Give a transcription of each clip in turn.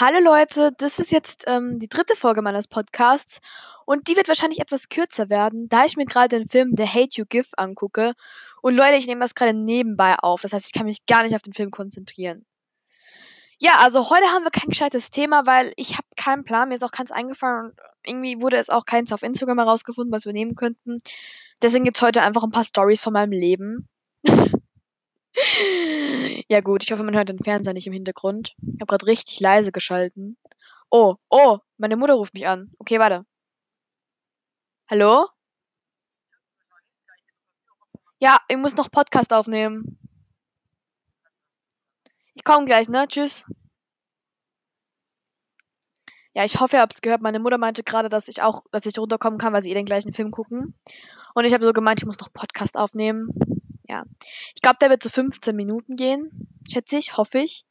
Hallo Leute, das ist jetzt ähm, die dritte Folge meines Podcasts und die wird wahrscheinlich etwas kürzer werden, da ich mir gerade den Film The Hate You Give angucke. Und Leute, ich nehme das gerade nebenbei auf, das heißt, ich kann mich gar nicht auf den Film konzentrieren. Ja, also heute haben wir kein gescheites Thema, weil ich habe keinen Plan, mir ist auch keins eingefallen und irgendwie wurde es auch keins auf Instagram herausgefunden, was wir nehmen könnten. Deswegen gibt es heute einfach ein paar Stories von meinem Leben. Ja gut, ich hoffe, man hört den Fernseher nicht im Hintergrund. Ich habe gerade richtig leise geschalten. Oh, oh, meine Mutter ruft mich an. Okay, warte. Hallo? Ja, ich muss noch Podcast aufnehmen. Ich komme gleich, ne? Tschüss. Ja, ich hoffe, ihr habt es gehört. Meine Mutter meinte gerade, dass ich auch, dass ich runterkommen kann, weil sie eh den gleichen Film gucken. Und ich habe so gemeint, ich muss noch Podcast aufnehmen. Ja. Ich glaube, der wird so 15 Minuten gehen. Schätze ich, hoffe ich.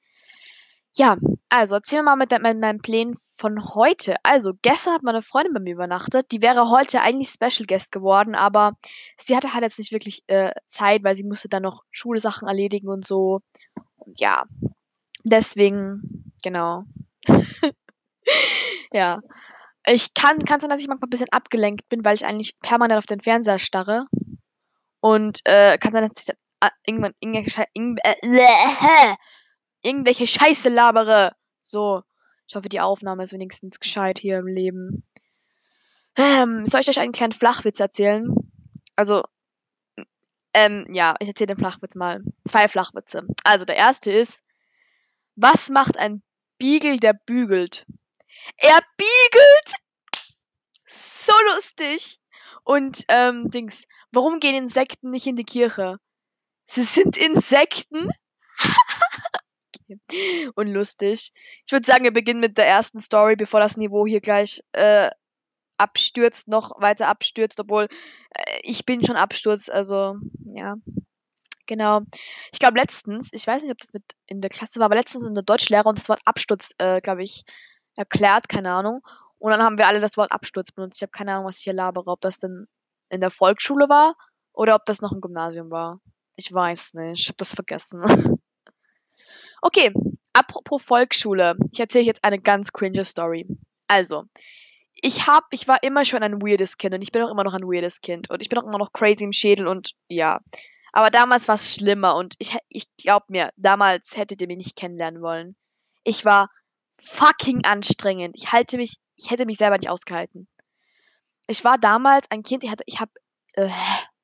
Ja, also erzähl mal mit, mit meinen Plänen von heute. Also, gestern hat meine Freundin bei mir übernachtet. Die wäre heute eigentlich Special Guest geworden, aber sie hatte halt jetzt nicht wirklich äh, Zeit, weil sie musste dann noch Schulsachen erledigen und so. Und ja, deswegen, genau. ja. Ich kann, kann sein, dass ich manchmal ein bisschen abgelenkt bin, weil ich eigentlich permanent auf den Fernseher starre. Und äh, kann sein, dass ich äh, irgendwann irgendwelche, äh, irgendwelche Scheiße labere. So. Ich hoffe, die Aufnahme ist wenigstens gescheit hier im Leben. Ähm, soll ich euch einen kleinen Flachwitz erzählen? Also, ähm, ja, ich erzähle den Flachwitz mal. Zwei Flachwitze. Also, der erste ist, was macht ein Beagle, der bügelt? Er biegelt! So lustig! Und, ähm, Dings, warum gehen Insekten nicht in die Kirche? Sie sind Insekten? okay. Unlustig. Ich würde sagen, wir beginnen mit der ersten Story, bevor das Niveau hier gleich äh, abstürzt, noch weiter abstürzt, obwohl äh, ich bin schon Absturz, also ja. Genau. Ich glaube letztens, ich weiß nicht, ob das mit in der Klasse war, aber letztens in der Deutschlehrer und das Wort Absturz, äh, glaube ich, erklärt, keine Ahnung. Und dann haben wir alle das Wort Absturz benutzt. Ich habe keine Ahnung, was ich hier labere, ob das denn in der Volksschule war oder ob das noch im Gymnasium war. Ich weiß nicht, ich habe das vergessen. okay, apropos Volksschule. Ich erzähle jetzt eine ganz cringe Story. Also, ich hab, ich war immer schon ein weirdes Kind und ich bin auch immer noch ein weirdes Kind und ich bin auch immer noch crazy im Schädel und ja. Aber damals war es schlimmer und ich, ich glaub mir, damals hättet ihr mich nicht kennenlernen wollen. Ich war fucking anstrengend. Ich halte mich, ich hätte mich selber nicht ausgehalten. Ich war damals ein Kind, ich hatte, ich hab, äh,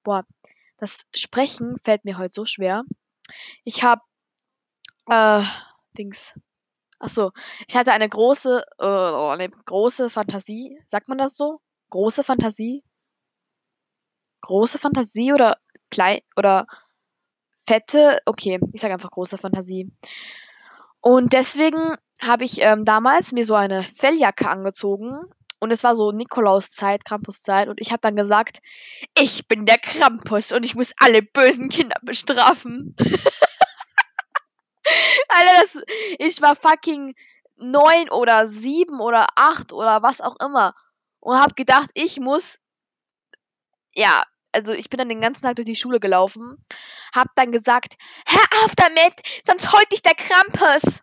boah, das Sprechen fällt mir heute so schwer. Ich hab, äh, Dings. Ach so, ich hatte eine große, äh, eine große Fantasie. Sagt man das so? Große Fantasie? Große Fantasie oder klein oder fette? Okay, ich sage einfach große Fantasie. Und deswegen habe ich ähm, damals mir so eine Felljacke angezogen. Und es war so Nikolauszeit, Krampuszeit. Und ich habe dann gesagt, ich bin der Krampus und ich muss alle bösen Kinder bestrafen. Alter, das, ich war fucking neun oder sieben oder acht oder was auch immer. Und habe gedacht, ich muss, ja, also ich bin dann den ganzen Tag durch die Schule gelaufen, hab dann gesagt, hör auf damit, sonst holt dich der Krampus.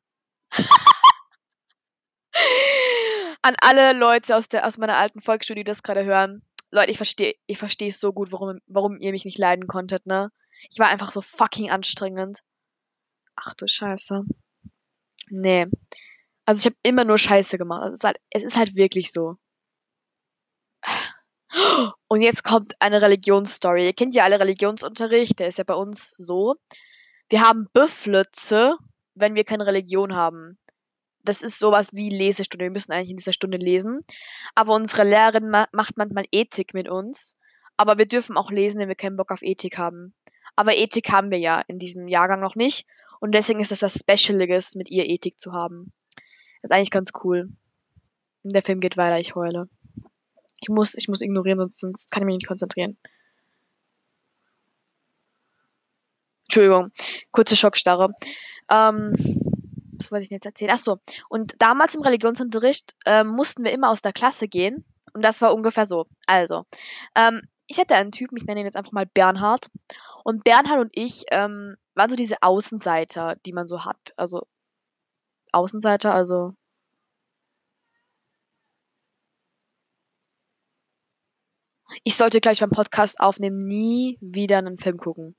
An alle Leute aus, der, aus meiner alten Volksschule, die das gerade hören. Leute, ich verstehe ich verstehe es so gut, warum, warum ihr mich nicht leiden konntet, ne? Ich war einfach so fucking anstrengend. Ach du Scheiße. Nee. Also ich habe immer nur Scheiße gemacht. Es ist, halt, es ist halt wirklich so. Und jetzt kommt eine Religionsstory. Ihr kennt ja alle Religionsunterricht, der ist ja bei uns so. Wir haben Büfflitze, wenn wir keine Religion haben das ist sowas wie Lesestunde. Wir müssen eigentlich in dieser Stunde lesen. Aber unsere Lehrerin ma macht manchmal Ethik mit uns. Aber wir dürfen auch lesen, wenn wir keinen Bock auf Ethik haben. Aber Ethik haben wir ja in diesem Jahrgang noch nicht. Und deswegen ist das was Specialiges, mit ihr Ethik zu haben. Das ist eigentlich ganz cool. Der Film geht weiter, ich heule. Ich muss, ich muss ignorieren, sonst, sonst kann ich mich nicht konzentrieren. Entschuldigung, kurze Schockstarre. Ähm, was wollte ich denn jetzt erzählen? Ach so. Und damals im Religionsunterricht äh, mussten wir immer aus der Klasse gehen. Und das war ungefähr so. Also, ähm, ich hatte einen Typen, ich nenne ihn jetzt einfach mal Bernhard. Und Bernhard und ich ähm, waren so diese Außenseiter, die man so hat. Also, Außenseiter, also. Ich sollte gleich beim Podcast aufnehmen nie wieder einen Film gucken.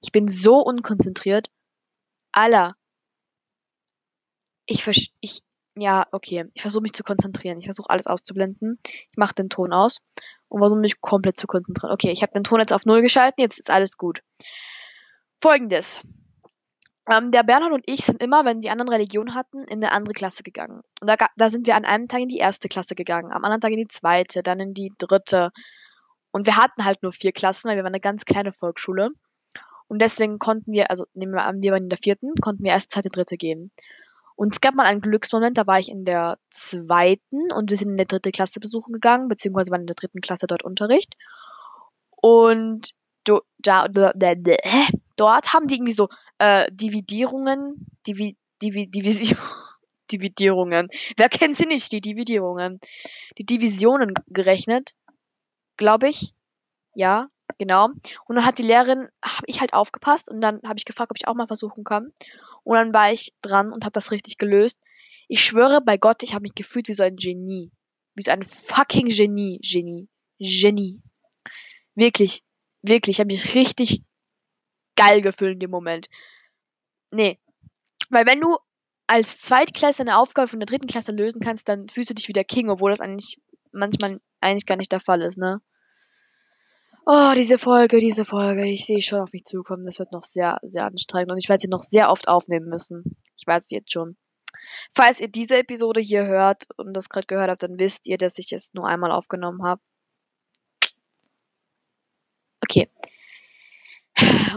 Ich bin so unkonzentriert. Aller. Ich versch ich ja, okay. Ich versuche mich zu konzentrieren. Ich versuche alles auszublenden. Ich mache den Ton aus und versuche mich komplett zu konzentrieren. Okay, ich habe den Ton jetzt auf null geschalten. Jetzt ist alles gut. Folgendes. Ähm, der Bernhard und ich sind immer, wenn die anderen Religion hatten, in eine andere Klasse gegangen. Und da, da sind wir an einem Tag in die erste Klasse gegangen, am anderen Tag in die zweite, dann in die dritte. Und wir hatten halt nur vier Klassen, weil wir waren eine ganz kleine Volksschule. Und deswegen konnten wir, also nehmen wir an, wir waren in der vierten, konnten wir erst zweite, dritte gehen. Und es gab mal einen Glücksmoment, da war ich in der zweiten und wir sind in der dritte Klasse besuchen gegangen, beziehungsweise waren in der dritten Klasse dort Unterricht. Und do, da, da, da, da, dort haben die irgendwie so äh, Dividierungen, Divi, Divi, Division, Dividierungen. Wer kennt sie nicht, die Dividierungen? Die Divisionen gerechnet, glaube ich. Ja, genau. Und dann hat die Lehrerin, habe ich halt aufgepasst und dann habe ich gefragt, ob ich auch mal versuchen kann. Und dann war ich dran und habe das richtig gelöst. Ich schwöre bei Gott, ich habe mich gefühlt wie so ein Genie. Wie so ein fucking Genie. Genie. Genie. Wirklich. Wirklich. Ich habe mich richtig geil gefühlt in dem Moment. Nee. Weil wenn du als Zweitklasse eine Aufgabe von der dritten Klasse lösen kannst, dann fühlst du dich wie der King, obwohl das eigentlich manchmal eigentlich gar nicht der Fall ist, ne? Oh, diese Folge, diese Folge. Ich sehe schon auf mich zukommen. Das wird noch sehr, sehr anstrengend und ich werde sie noch sehr oft aufnehmen müssen. Ich weiß es jetzt schon. Falls ihr diese Episode hier hört und das gerade gehört habt, dann wisst ihr, dass ich es nur einmal aufgenommen habe. Okay.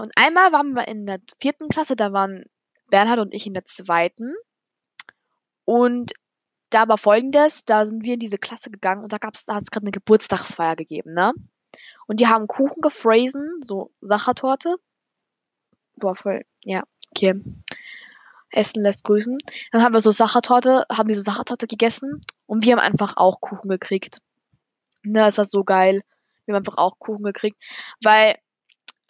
Und einmal waren wir in der vierten Klasse, da waren Bernhard und ich in der zweiten. Und da war folgendes, da sind wir in diese Klasse gegangen und da gab's, da hat es gerade eine Geburtstagsfeier gegeben, ne? Und die haben Kuchen gefräsen, so Sachertorte. Boah, voll, ja, okay. Essen lässt grüßen. Dann haben wir so Sachertorte, haben die so Sachertorte gegessen und wir haben einfach auch Kuchen gekriegt. Ne, es war so geil. Wir haben einfach auch Kuchen gekriegt, weil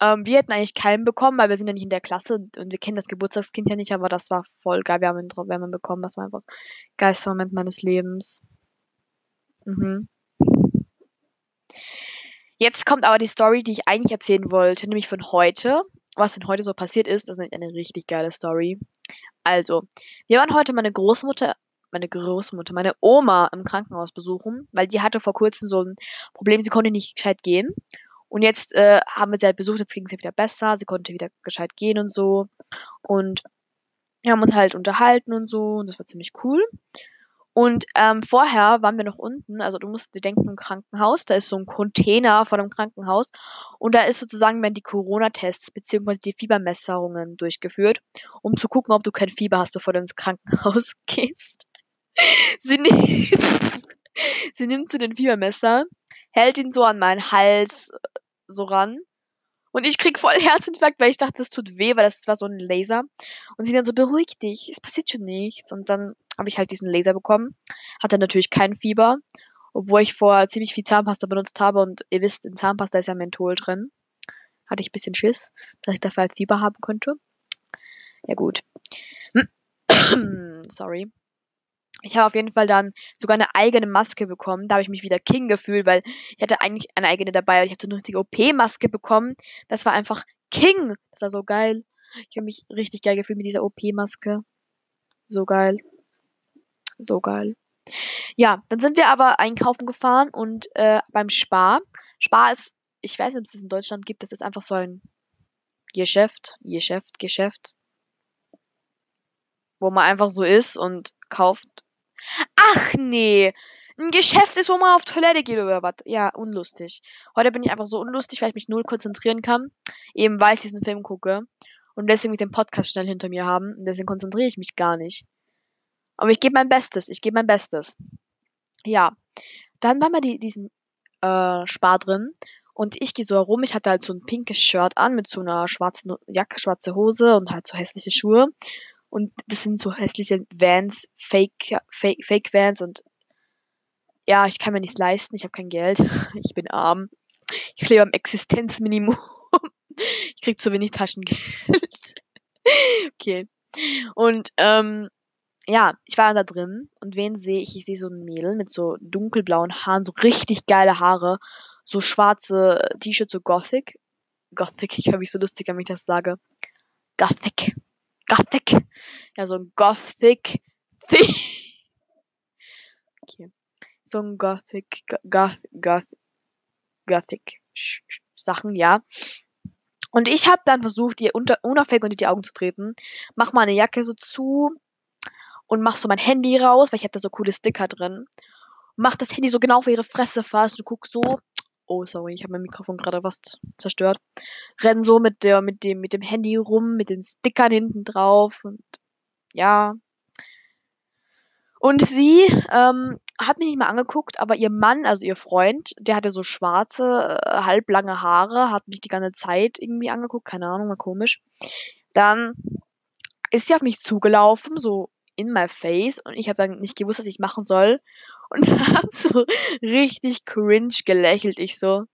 ähm, wir hätten eigentlich keinen bekommen, weil wir sind ja nicht in der Klasse und wir kennen das Geburtstagskind ja nicht, aber das war voll geil. Wir haben ihn, wir haben ihn bekommen. Das war einfach geilster Moment meines Lebens. Mhm. Jetzt kommt aber die Story, die ich eigentlich erzählen wollte, nämlich von heute. Was denn heute so passiert ist, das ist eine richtig geile Story. Also, wir waren heute meine Großmutter, meine Großmutter, meine Oma im Krankenhaus besuchen, weil die hatte vor kurzem so ein Problem, sie konnte nicht gescheit gehen. Und jetzt äh, haben wir sie halt besucht, jetzt ging es ihr wieder besser, sie konnte wieder gescheit gehen und so. Und wir haben uns halt unterhalten und so, und das war ziemlich cool. Und ähm, vorher waren wir noch unten, also du musst dir denken, im Krankenhaus, da ist so ein Container vor dem Krankenhaus und da ist sozusagen werden die Corona-Tests bzw. die Fiebermessungen durchgeführt, um zu gucken, ob du kein Fieber hast, bevor du ins Krankenhaus gehst. sie, nimmt, sie nimmt so den Fiebermesser, hält ihn so an meinen Hals so ran. Und ich krieg voll Herzinfarkt, weil ich dachte, das tut weh, weil das war so ein Laser. Und sie dann so, beruhig dich, es passiert schon nichts. Und dann habe ich halt diesen Laser bekommen. Hatte natürlich kein Fieber, obwohl ich vorher ziemlich viel Zahnpasta benutzt habe. Und ihr wisst, in Zahnpasta ist ja Menthol drin. Hatte ich ein bisschen Schiss, dass ich dafür halt Fieber haben könnte. Ja gut. Sorry. Ich habe auf jeden Fall dann sogar eine eigene Maske bekommen. Da habe ich mich wieder King gefühlt, weil ich hatte eigentlich eine eigene dabei und ich hatte eine richtige OP-Maske bekommen. Das war einfach King. Das war so geil. Ich habe mich richtig geil gefühlt mit dieser OP-Maske. So geil. So geil. Ja, dann sind wir aber einkaufen gefahren und äh, beim Spar. Spar ist, ich weiß nicht, ob es das in Deutschland gibt, das ist einfach so ein Geschäft, Geschäft, Geschäft, wo man einfach so ist und kauft Ach nee. Ein Geschäft ist, wo man auf Toilette geht oder was. Ja, unlustig. Heute bin ich einfach so unlustig, weil ich mich null konzentrieren kann. Eben weil ich diesen Film gucke. Und deswegen mit dem Podcast schnell hinter mir haben. Und deswegen konzentriere ich mich gar nicht. Aber ich gebe mein Bestes. Ich gebe mein Bestes. Ja. Dann war mal die, diesen äh, Spar drin. Und ich gehe so herum. Ich hatte halt so ein pinkes Shirt an mit so einer schwarzen Jacke, schwarze Hose und halt so hässliche Schuhe. Und das sind so hässliche Vans, Fake, Fake, Fake Vans und ja, ich kann mir nichts leisten, ich habe kein Geld, ich bin arm, ich lebe am Existenzminimum, ich krieg zu wenig Taschengeld. okay. Und ähm, ja, ich war da drin und wen sehe ich? Ich sehe so ein Mädel mit so dunkelblauen Haaren, so richtig geile Haare, so schwarze T-Shirts, so Gothic. Gothic, ich höre mich so lustig, wenn ich das sage. Gothic. Gothic. Ja, so ein Gothic. okay. So ein Gothic, Goth, Goth, Gothic Sachen, ja. Und ich habe dann versucht, ihr unter, unauffällig unter die Augen zu treten. Mach meine Jacke so zu und mach so mein Handy raus, weil ich hatte so coole Sticker drin. Mach das Handy so genau auf ihre Fresse fast. Du guckst so. Oh, sorry, ich habe mein Mikrofon gerade was zerstört. Renn so mit der, mit dem, mit dem Handy rum, mit den Stickern hinten drauf und ja. Und sie ähm, hat mich nicht mal angeguckt, aber ihr Mann, also ihr Freund, der hatte so schwarze, äh, halblange Haare, hat mich die ganze Zeit irgendwie angeguckt, keine Ahnung, war komisch. Dann ist sie auf mich zugelaufen, so in my face, und ich habe dann nicht gewusst, was ich machen soll. Und habe so richtig cringe gelächelt. Ich so,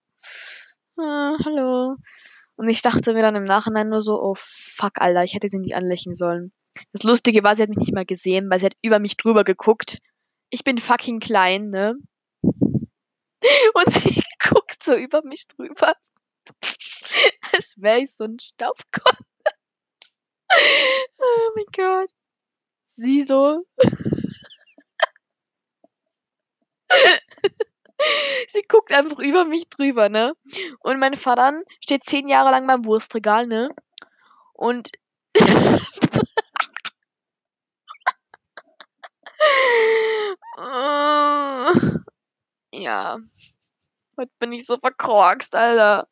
ah, hallo. Und ich dachte mir dann im Nachhinein nur so, oh fuck, Alter, ich hätte sie nicht anlächeln sollen. Das Lustige war, sie hat mich nicht mal gesehen, weil sie hat über mich drüber geguckt ich bin fucking klein, ne? Und sie guckt so über mich drüber. Als wäre ich so ein Staubkorn. Oh mein Gott. Sie so. sie guckt einfach über mich drüber, ne? Und mein Vater steht zehn Jahre lang beim Wurstregal, ne? Und ja. Heute bin ich so verkorkst, Alter.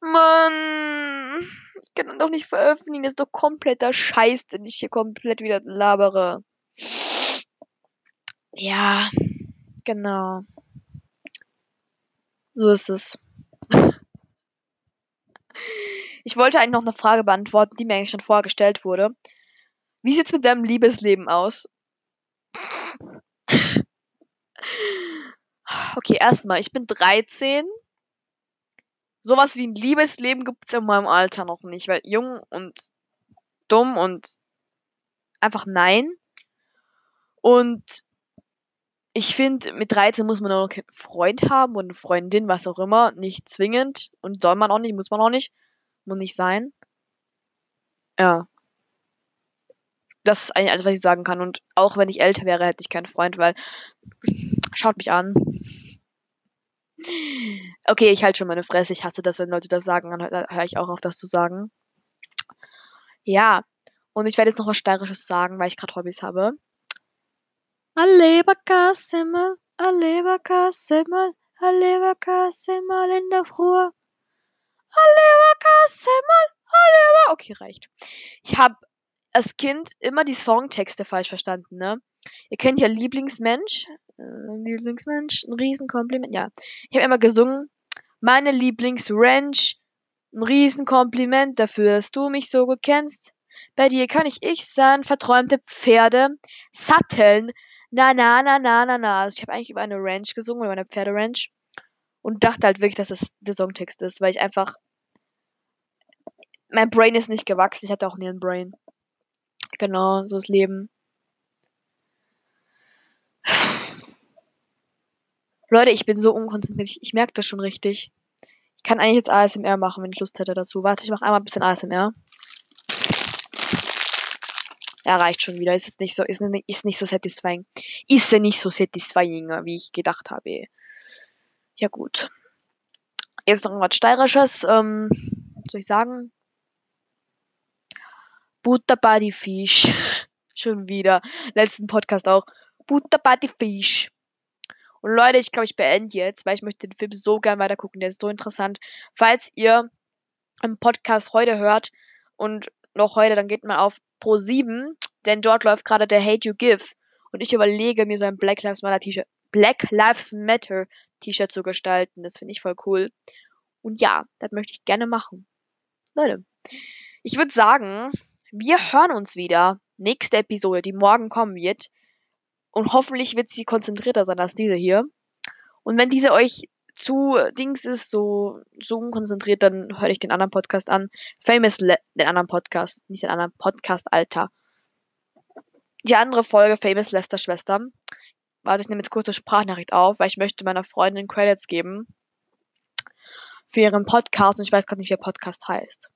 Mann. Ich kann doch nicht veröffentlichen. Das ist doch kompletter Scheiß, den ich hier komplett wieder labere. Ja. Genau. So ist es. Ich wollte eigentlich noch eine Frage beantworten, die mir eigentlich schon vorgestellt wurde. Wie sieht's mit deinem Liebesleben aus? Okay, erstmal, ich bin 13. Sowas wie ein Liebesleben gibt's in meinem Alter noch nicht, weil jung und dumm und einfach nein. Und ich finde, mit 13 muss man auch noch einen Freund haben und eine Freundin, was auch immer, nicht zwingend. Und soll man auch nicht, muss man auch nicht. Muss nicht sein. Ja das ist eigentlich alles, was ich sagen kann. Und auch wenn ich älter wäre, hätte ich keinen Freund, weil schaut mich an. Okay, ich halte schon meine Fresse. Ich hasse das, wenn Leute das sagen. Dann höre ich auch auf, das zu sagen. Ja. Und ich werde jetzt noch was Steirisches sagen, weil ich gerade Hobbys habe. Aleberkassemmel, Aleberkassemmel, Aleberkassemmel in der Früh. Aleberkassemmel, Aleber. Okay, reicht. Ich habe als Kind immer die Songtexte falsch verstanden, ne? Ihr kennt ja Lieblingsmensch. Äh, Lieblingsmensch, ein Riesenkompliment. Ja. Ich habe immer gesungen. Meine Lieblingsranch. Ein Riesenkompliment dafür, dass du mich so gut kennst. Bei dir kann ich ich sein. Verträumte Pferde. Satteln. Na, na, na, na, na, na. Also ich habe eigentlich über eine Ranch gesungen, über eine Pferderanch. Und dachte halt wirklich, dass es der Songtext ist, weil ich einfach. Mein Brain ist nicht gewachsen. Ich hatte auch nie ein Brain. Genau, so ist Leben. Leute, ich bin so unkonzentriert. Ich, ich merke das schon richtig. Ich kann eigentlich jetzt ASMR machen, wenn ich Lust hätte dazu. Warte, ich mache einmal ein bisschen ASMR. Ja, reicht schon wieder. Ist jetzt nicht so, ist, ist nicht so satisfying. Ist ja nicht so satisfying, wie ich gedacht habe. Ja, gut. Jetzt noch was Steirisches. Ähm, soll ich sagen? Butter bei die Fisch. Schon wieder. Letzten Podcast auch. Butter bei die Fisch. Und Leute, ich glaube, ich beende jetzt, weil ich möchte den Film so gern weiter gucken. Der ist so interessant. Falls ihr im Podcast heute hört und noch heute, dann geht mal auf Pro 7, denn dort läuft gerade der Hate You Give. Und ich überlege, mir so ein Black Lives Matter T-Shirt, Black Lives Matter T-Shirt zu gestalten. Das finde ich voll cool. Und ja, das möchte ich gerne machen. Leute, ich würde sagen, wir hören uns wieder. Nächste Episode, die morgen kommen wird. Und hoffentlich wird sie konzentrierter sein als diese hier. Und wenn diese euch zu Dings ist, so, so unkonzentriert, dann höre ich den anderen Podcast an. Famous, Le den anderen Podcast, nicht den anderen Podcast, Alter. Die andere Folge, Famous Lester Schwester. Warte, ich nehme jetzt kurze Sprachnachricht auf, weil ich möchte meiner Freundin Credits geben für ihren Podcast und ich weiß gerade nicht, wie der Podcast heißt.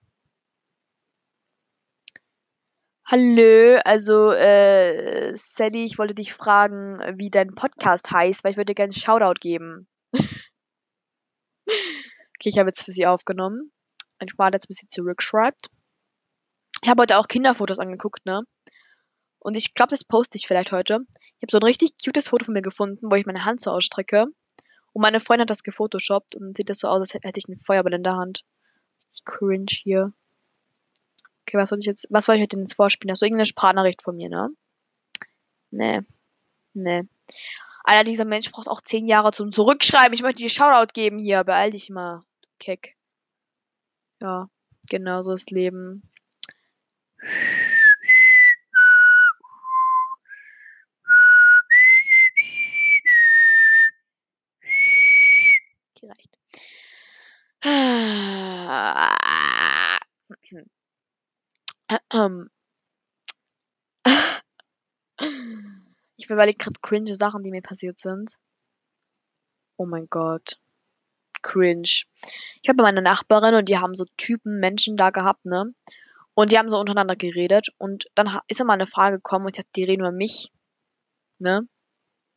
Hallo, also äh, Sally, ich wollte dich fragen, wie dein Podcast heißt, weil ich würde gerne einen Shoutout geben. okay, ich habe jetzt für sie aufgenommen. Ich warte jetzt, bis sie zurückschreibt. Ich habe heute auch Kinderfotos angeguckt, ne? Und ich glaube, das poste ich vielleicht heute. Ich habe so ein richtig cutes Foto von mir gefunden, wo ich meine Hand so ausstrecke. Und meine Freundin hat das gefotoshoppt und dann sieht das so aus, als hätte ich einen Feuerball in der Hand. Cringe hier. Okay, was wollte ich jetzt, was wollte ich denn jetzt vorspielen? Hast du irgendeine Sprachnachricht von mir, ne? Nee. Nee. Alter, dieser Mensch braucht auch zehn Jahre zum Zurückschreiben. Ich möchte dir Shoutout geben hier. Beeil dich mal. Keck. Ja, genau so ist Leben. Okay, reicht. Ich überlege gerade cringe Sachen, die mir passiert sind. Oh mein Gott. Cringe. Ich habe meine Nachbarin und die haben so Typen Menschen da gehabt, ne? Und die haben so untereinander geredet und dann ist immer eine Frage gekommen und ich dachte, die reden über mich, ne?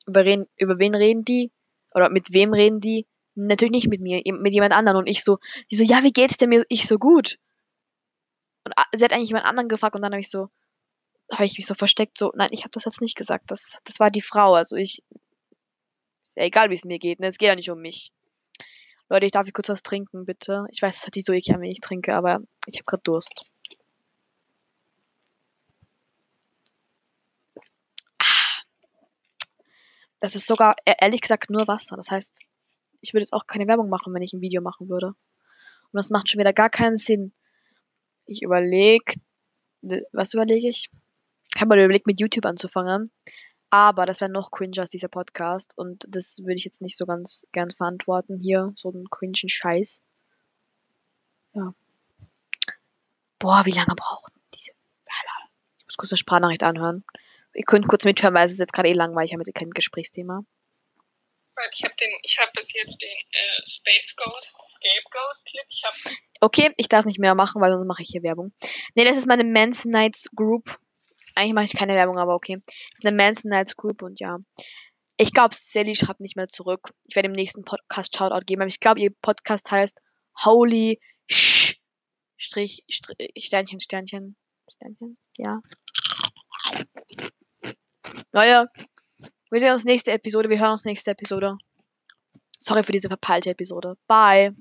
Über, reden, über wen reden die? Oder mit wem reden die? Natürlich nicht mit mir, mit jemand anderen. Und ich so, die so, ja, wie geht's denn mir? Ich so gut. Und sie hat eigentlich jemand anderen gefragt und dann habe ich so, habe ich mich so versteckt, so, nein, ich habe das jetzt nicht gesagt. Das, das war die Frau. Also ich, ist ja egal, wie es mir geht, ne? Es geht ja nicht um mich. Leute, ich darf hier kurz was trinken, bitte. Ich weiß, es hat die so eklig wenn ich trinke, aber ich habe gerade Durst. Das ist sogar, e-, ehrlich gesagt, nur Wasser. Das heißt, ich würde jetzt auch keine Werbung machen, wenn ich ein Video machen würde. Und das macht schon wieder gar keinen Sinn. Ich überlege, was überlege ich? Ich habe mal überlegt, mit YouTube anzufangen. Aber das wäre noch cringer als dieser Podcast. Und das würde ich jetzt nicht so ganz gern verantworten hier. So einen cringen Scheiß. Ja. Boah, wie lange braucht diese. Ich muss kurz eine Sprachnachricht anhören. Ihr könnt kurz mithören, weil es ist jetzt gerade eh langweilig. Ich habe jetzt kein Gesprächsthema. Ich habe den, ich habe bis jetzt den äh, Space Ghost Scapegoat Clip. Ich. Okay, ich darf nicht mehr machen, weil sonst mache ich hier Werbung. Ne, das ist meine Men's Nights Group. Eigentlich mache ich keine Werbung, aber okay. Das ist eine Men's Nights Group und ja. Ich glaube, Sally schreibt nicht mehr zurück. Ich werde im nächsten Podcast Shoutout geben, aber ich glaube, ihr Podcast heißt Holy Sh Strich, Strich Sternchen, Sternchen, Sternchen, ja. Naja, wir sehen uns nächste Episode. Wir hören uns nächste Episode. Sorry für diese verpeilte Episode. Bye.